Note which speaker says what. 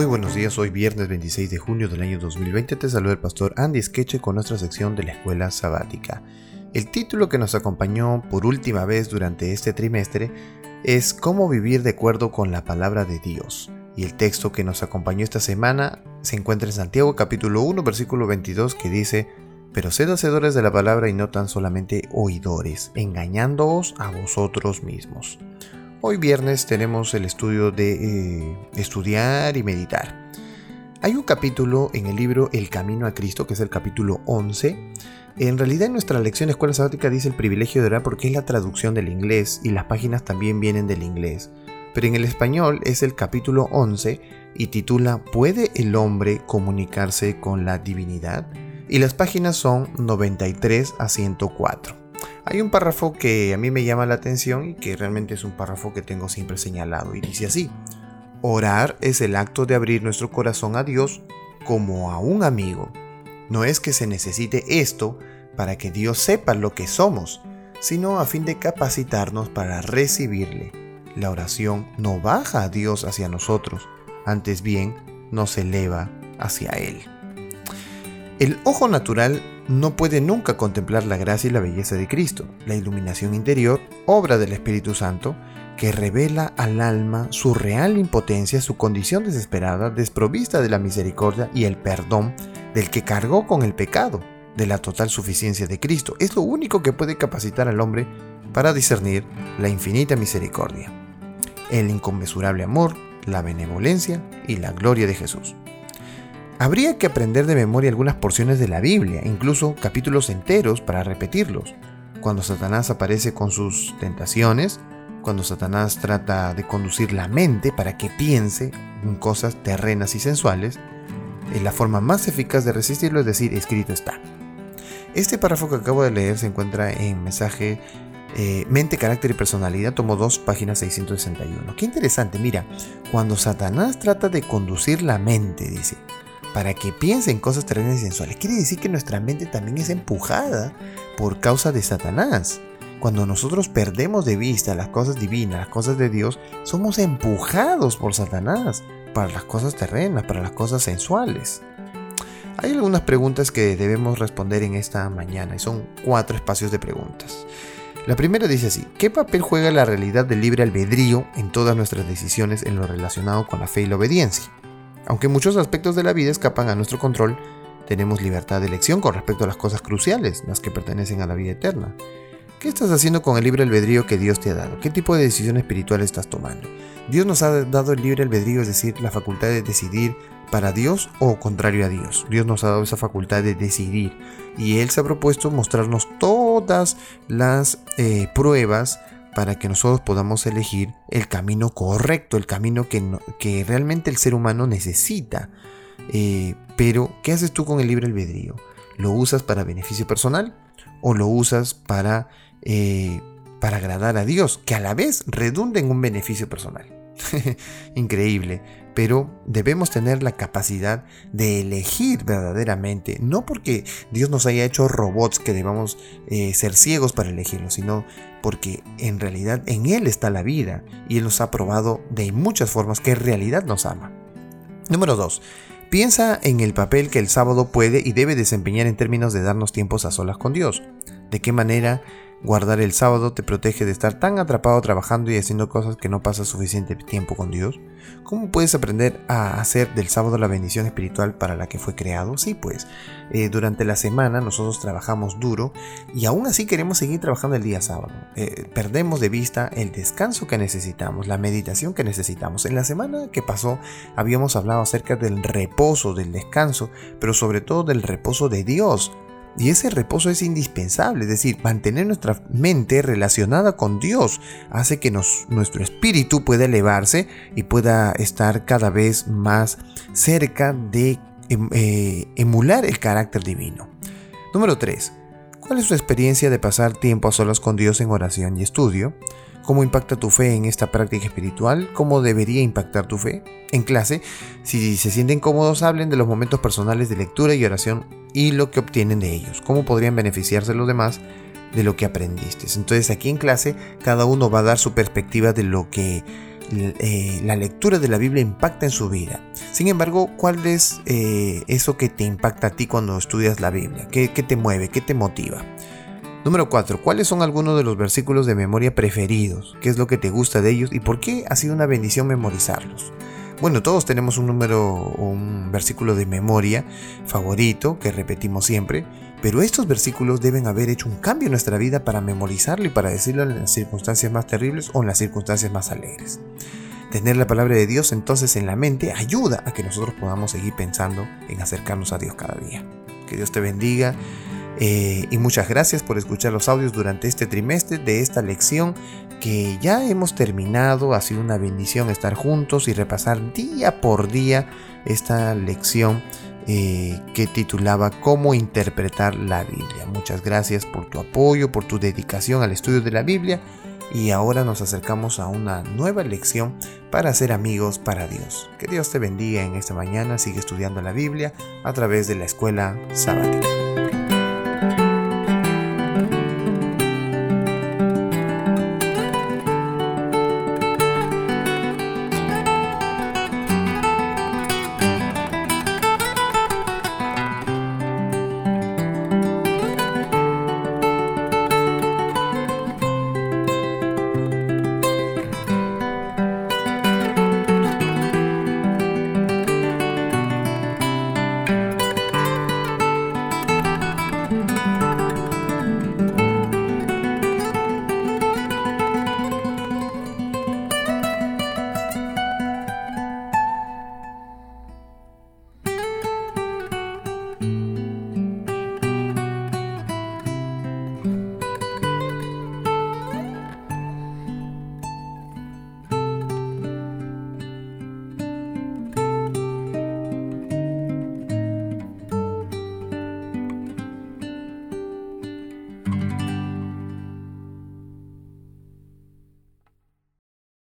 Speaker 1: Muy buenos días, hoy viernes 26 de junio del año 2020 te saluda el pastor Andy Skeche con nuestra sección de la escuela sabática. El título que nos acompañó por última vez durante este trimestre es Cómo vivir de acuerdo con la palabra de Dios. Y el texto que nos acompañó esta semana se encuentra en Santiago capítulo 1 versículo 22 que dice, Pero sed hacedores de la palabra y no tan solamente oidores, engañándoos a vosotros mismos. Hoy viernes tenemos el estudio de eh, estudiar y meditar. Hay un capítulo en el libro El Camino a Cristo, que es el capítulo 11. En realidad en nuestra lección Escuela Sabática dice el privilegio de orar porque es la traducción del inglés y las páginas también vienen del inglés. Pero en el español es el capítulo 11 y titula ¿Puede el hombre comunicarse con la divinidad? Y las páginas son 93 a 104. Hay un párrafo que a mí me llama la atención y que realmente es un párrafo que tengo siempre señalado y dice así. Orar es el acto de abrir nuestro corazón a Dios como a un amigo. No es que se necesite esto para que Dios sepa lo que somos, sino a fin de capacitarnos para recibirle. La oración no baja a Dios hacia nosotros, antes bien nos eleva hacia Él. El ojo natural no puede nunca contemplar la gracia y la belleza de Cristo, la iluminación interior, obra del Espíritu Santo, que revela al alma su real impotencia, su condición desesperada, desprovista de la misericordia y el perdón del que cargó con el pecado, de la total suficiencia de Cristo. Es lo único que puede capacitar al hombre para discernir la infinita misericordia, el inconmensurable amor, la benevolencia y la gloria de Jesús. Habría que aprender de memoria algunas porciones de la Biblia, incluso capítulos enteros para repetirlos. Cuando Satanás aparece con sus tentaciones, cuando Satanás trata de conducir la mente para que piense en cosas terrenas y sensuales, eh, la forma más eficaz de resistirlo es decir, escrito está. Este párrafo que acabo de leer se encuentra en mensaje eh, Mente, Carácter y Personalidad, tomo 2, página 661. Qué interesante, mira, cuando Satanás trata de conducir la mente, dice, para que piense en cosas terrenas y sensuales. Quiere decir que nuestra mente también es empujada por causa de Satanás. Cuando nosotros perdemos de vista las cosas divinas, las cosas de Dios, somos empujados por Satanás para las cosas terrenas, para las cosas sensuales. Hay algunas preguntas que debemos responder en esta mañana y son cuatro espacios de preguntas. La primera dice así, ¿qué papel juega la realidad del libre albedrío en todas nuestras decisiones en lo relacionado con la fe y la obediencia? Aunque muchos aspectos de la vida escapan a nuestro control, tenemos libertad de elección con respecto a las cosas cruciales, las que pertenecen a la vida eterna. ¿Qué estás haciendo con el libre albedrío que Dios te ha dado? ¿Qué tipo de decisión espiritual estás tomando? Dios nos ha dado el libre albedrío, es decir, la facultad de decidir para Dios o contrario a Dios. Dios nos ha dado esa facultad de decidir y Él se ha propuesto mostrarnos todas las eh, pruebas para que nosotros podamos elegir el camino correcto, el camino que, que realmente el ser humano necesita. Eh, pero, ¿qué haces tú con el libre albedrío? ¿Lo usas para beneficio personal o lo usas para, eh, para agradar a Dios, que a la vez redunda en un beneficio personal? Increíble, pero debemos tener la capacidad de elegir verdaderamente, no porque Dios nos haya hecho robots que debamos eh, ser ciegos para elegirlo, sino porque en realidad en Él está la vida y Él nos ha probado de muchas formas que en realidad nos ama. Número 2. Piensa en el papel que el sábado puede y debe desempeñar en términos de darnos tiempos a solas con Dios. ¿De qué manera Guardar el sábado te protege de estar tan atrapado trabajando y haciendo cosas que no pasas suficiente tiempo con Dios. ¿Cómo puedes aprender a hacer del sábado la bendición espiritual para la que fue creado? Sí, pues eh, durante la semana nosotros trabajamos duro y aún así queremos seguir trabajando el día sábado. Eh, perdemos de vista el descanso que necesitamos, la meditación que necesitamos. En la semana que pasó habíamos hablado acerca del reposo, del descanso, pero sobre todo del reposo de Dios y ese reposo es indispensable, es decir, mantener nuestra mente relacionada con Dios hace que nuestro espíritu pueda elevarse y pueda estar cada vez más cerca de em, eh, emular el carácter divino. Número 3. ¿Cuál es tu experiencia de pasar tiempo a solas con Dios en oración y estudio? ¿Cómo impacta tu fe en esta práctica espiritual? ¿Cómo debería impactar tu fe? En clase, si se sienten cómodos, hablen de los momentos personales de lectura y oración y lo que obtienen de ellos. ¿Cómo podrían beneficiarse los demás de lo que aprendiste? Entonces aquí en clase cada uno va a dar su perspectiva de lo que eh, la lectura de la Biblia impacta en su vida. Sin embargo, ¿cuál es eh, eso que te impacta a ti cuando estudias la Biblia? ¿Qué, te mueve? ¿Qué te motiva? Número 4. ¿Cuáles son algunos de los versículos de memoria preferidos? ¿Qué es lo que te gusta de ellos y por qué ha sido una bendición memorizarlos? Bueno, todos tenemos un número un versículo de memoria favorito que repetimos siempre, pero estos versículos deben haber hecho un cambio en nuestra vida para memorizarlo y para decirlo en las circunstancias más terribles o en las circunstancias más alegres. Tener la palabra de Dios entonces en la mente ayuda a que nosotros podamos seguir pensando en acercarnos a Dios cada día. Que Dios te bendiga eh, y muchas gracias por escuchar los audios durante este trimestre de esta lección que ya hemos terminado. Ha sido una bendición estar juntos y repasar día por día esta lección eh, que titulaba Cómo interpretar la Biblia. Muchas gracias por tu apoyo, por tu dedicación al estudio de la Biblia y ahora nos acercamos a una nueva lección para ser amigos para Dios. Que Dios te bendiga en esta mañana, sigue estudiando la Biblia a través de la escuela sabática.